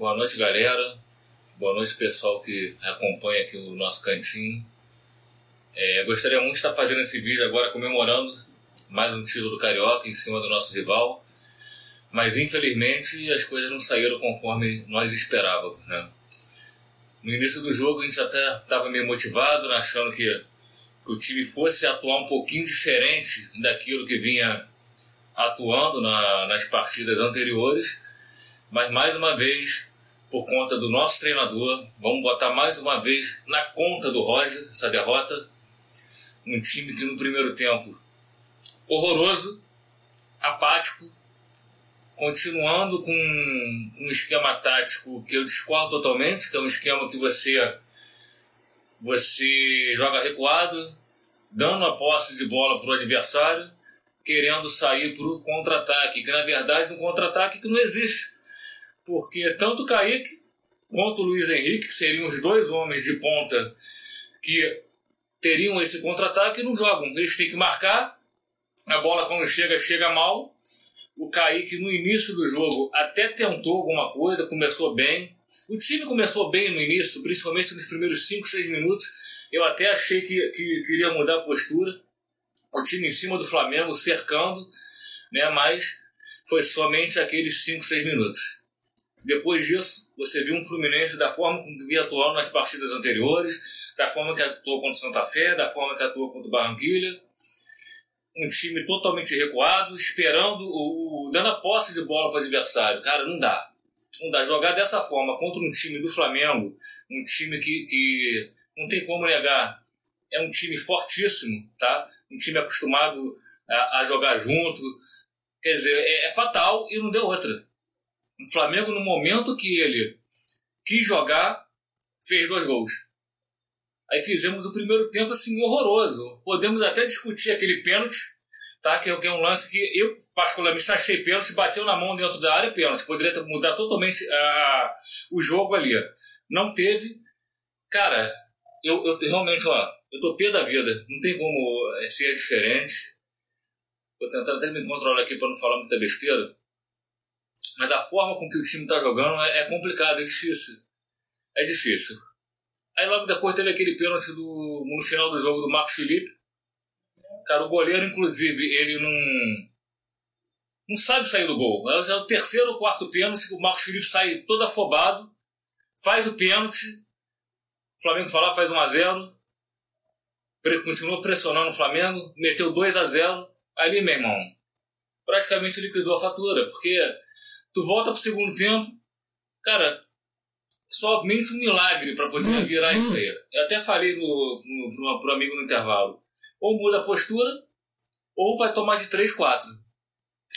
Boa noite, galera. Boa noite, pessoal que acompanha aqui o nosso cantinho. É, gostaria muito de estar fazendo esse vídeo agora comemorando mais um título do Carioca em cima do nosso rival. Mas infelizmente as coisas não saíram conforme nós esperávamos. Né? No início do jogo a gente até estava meio motivado, achando que, que o time fosse atuar um pouquinho diferente daquilo que vinha atuando na, nas partidas anteriores, mas mais uma vez, por conta do nosso treinador, vamos botar mais uma vez na conta do Roger essa derrota. Um time que no primeiro tempo horroroso, apático, continuando com um esquema tático que eu discordo totalmente, que é um esquema que você você joga recuado, dando a posse de bola para o adversário querendo sair para o contra-ataque, que na verdade é um contra-ataque que não existe. Porque tanto o Kaique quanto o Luiz Henrique, que seriam os dois homens de ponta que teriam esse contra-ataque, não jogam. Eles têm que marcar, a bola quando chega, chega mal. O Kaique no início do jogo até tentou alguma coisa, começou bem. O time começou bem no início, principalmente nos primeiros 5, 6 minutos. Eu até achei que, que queria mudar a postura o time em cima do Flamengo, cercando, né? mas foi somente aqueles 5, 6 minutos. Depois disso, você viu um Fluminense da forma como vinha atuando nas partidas anteriores, da forma que atuou contra o Santa Fé, da forma que atuou contra o Barranquilha. Um time totalmente recuado, esperando, o, dando a posse de bola para o adversário. Cara, não dá. Não dá. Jogar dessa forma contra um time do Flamengo, um time que, que não tem como negar, é um time fortíssimo, tá? um time acostumado a, a jogar junto. Quer dizer, é, é, fatal e não deu outra. O Flamengo, no momento que ele quis jogar, fez dois gols. Aí fizemos o primeiro tempo assim horroroso. Podemos até discutir aquele pênalti, tá? Que, é, é um lance que eu particularmente achei pênalti, bateu na mão dentro da área, pênalti. Poderia mudar totalmente uh, o jogo ali. Não teve. Cara, eu, eu realmente, ó, eu tô pé da vida, não tem como eh, ser diferente. Tô tentando até me controlar aqui para não falar muita besteira. Mas a forma com que o time tá jogando é, é complicado, é difícil. É difícil. Aí logo depois teve aquele pênalti do, no final do jogo do Marcos Felipe. Cara, o goleiro, inclusive, ele não. Não sabe sair do gol. É o terceiro ou quarto pênalti que o Marcos Felipe sai todo afobado, faz o pênalti. O Flamengo fala, faz 1 a 0 continuou pressionando o Flamengo, meteu 2 a 0 ali, meu irmão, praticamente liquidou a fatura, porque tu volta pro segundo tempo, cara, somente um milagre para você virar isso aí. Eu até falei no, no, pro, pro amigo no intervalo. Ou muda a postura, ou vai tomar de 3, 4.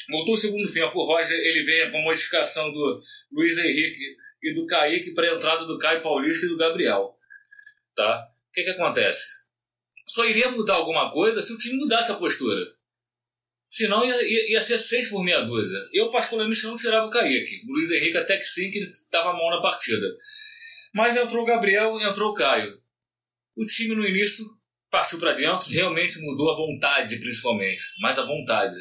Voltou o segundo tempo, o Roger ele vem com a modificação do Luiz Henrique e do Kaique para a entrada do Caio Paulista e do Gabriel. Tá? O que, que acontece? só iria mudar alguma coisa se o time mudasse a postura. Senão ia, ia, ia ser seis por meia dúzia. Eu, particularmente, não tirava o Kaique. O Luiz Henrique até que sim, que ele estava mal na partida. Mas entrou o Gabriel entrou o Caio. O time no início partiu para dentro, realmente mudou a vontade, principalmente. Mais a vontade.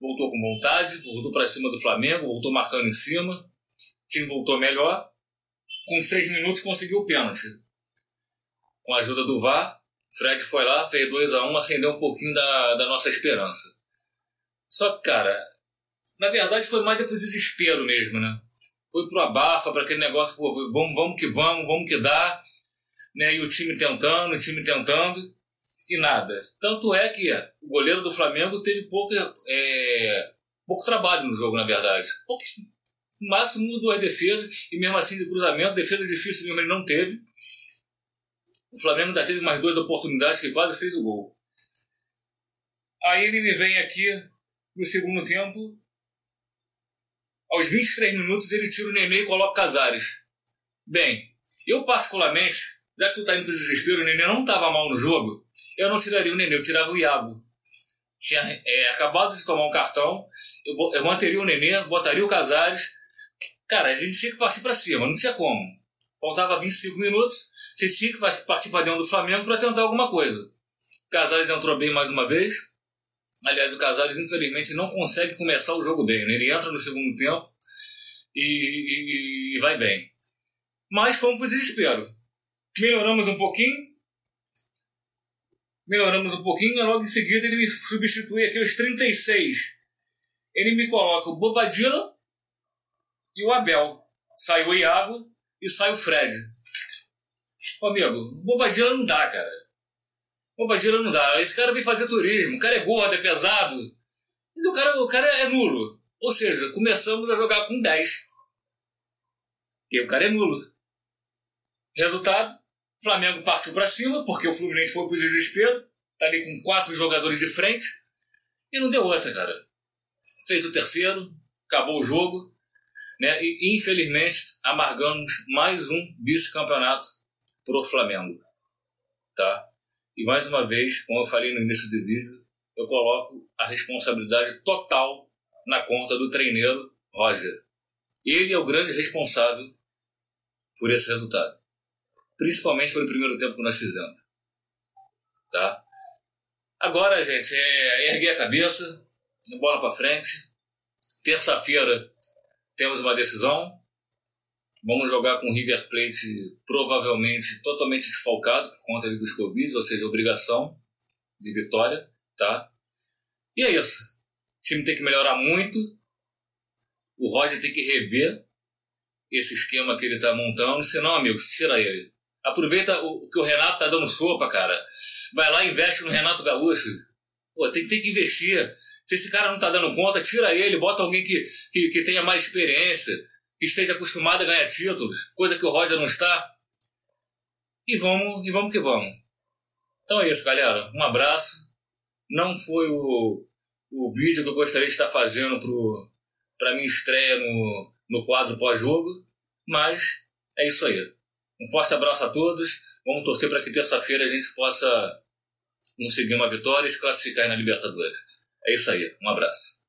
Voltou com vontade, voltou para cima do Flamengo, voltou marcando em cima. O time voltou melhor. Com seis minutos conseguiu o pênalti. Com a ajuda do VAR, Fred foi lá, fez 2 a 1 um, acendeu um pouquinho da, da nossa esperança. Só que, cara, na verdade foi mais pro desespero mesmo, né? Foi pro abafa, para aquele negócio, pô, vamos, vamos que vamos, vamos que dá. Né? E o time tentando, o time tentando, e nada. Tanto é que o goleiro do Flamengo teve pouco, é, pouco trabalho no jogo, na verdade. Pouco, máximo duas defesas, e mesmo assim de cruzamento, defesa difícil mesmo ele não teve. O Flamengo ainda teve mais duas oportunidades que quase fez o gol. Aí ele me vem aqui no segundo tempo. Aos 23 minutos ele tira o Nenê e coloca Casares. Bem, eu particularmente, já que tu tá indo pro desespero, o Nenê não estava mal no jogo, eu não tiraria o Nenê, eu tirava o Iago. Tinha é, acabado de tomar um cartão, eu, eu manteria o Nenê, botaria o Casares. Cara, a gente tinha que partir para cima, não tinha como. Faltava 25 minutos, você tinha que participar dentro do Flamengo para tentar alguma coisa. Casares entrou bem mais uma vez. Aliás, o Casares, infelizmente, não consegue começar o jogo bem. Né? Ele entra no segundo tempo e, e, e vai bem. Mas fomos para o desespero. Melhoramos um pouquinho, melhoramos um pouquinho, e logo em seguida ele me substitui aqui aos 36. Ele me coloca o Bobadilla e o Abel. Sai o Iago e sai o Fred. Ô, amigo, Bobadilla não dá, cara. Bobadilla não dá. Esse cara vem fazer turismo, o cara é gordo, é pesado. Mas o cara, o cara é nulo. Ou seja, começamos a jogar com 10. E o cara é nulo. Resultado, Flamengo partiu para cima, porque o Fluminense foi pro desespero. Tá ali com quatro jogadores de frente. E não deu outra, cara. Fez o terceiro, acabou o jogo. Né? E infelizmente amargamos mais um vice-campeonato pro Flamengo. Tá? E mais uma vez, como eu falei no início do vídeo, eu coloco a responsabilidade total na conta do treineiro Roger. Ele é o grande responsável por esse resultado principalmente pelo primeiro tempo que nós fizemos. Tá? Agora, gente, é erguer a cabeça, bola para frente. Terça-feira temos uma decisão. Vamos jogar com o River Plate provavelmente totalmente desfalcado por conta dos Covid, ou seja, obrigação de vitória, tá? E é isso. O time tem que melhorar muito. O Roger tem que rever esse esquema que ele está montando, senão, amigos, tira ele. Aproveita o que o Renato tá dando sopa, cara. Vai lá e investe no Renato Gaúcho. Pô, tem, tem que investir. Se esse cara não tá dando conta, tira ele, bota alguém que, que, que tenha mais experiência, esteja acostumado a ganhar títulos, coisa que o Roger não está. E vamos, e vamos que vamos. Então é isso, galera. Um abraço. Não foi o, o vídeo que eu gostaria de estar fazendo para minha estreia no, no quadro pós-jogo, mas é isso aí. Um forte abraço a todos. Vamos torcer para que terça-feira a gente possa conseguir uma vitória e se classificar na Libertadores. É isso aí. Um abraço.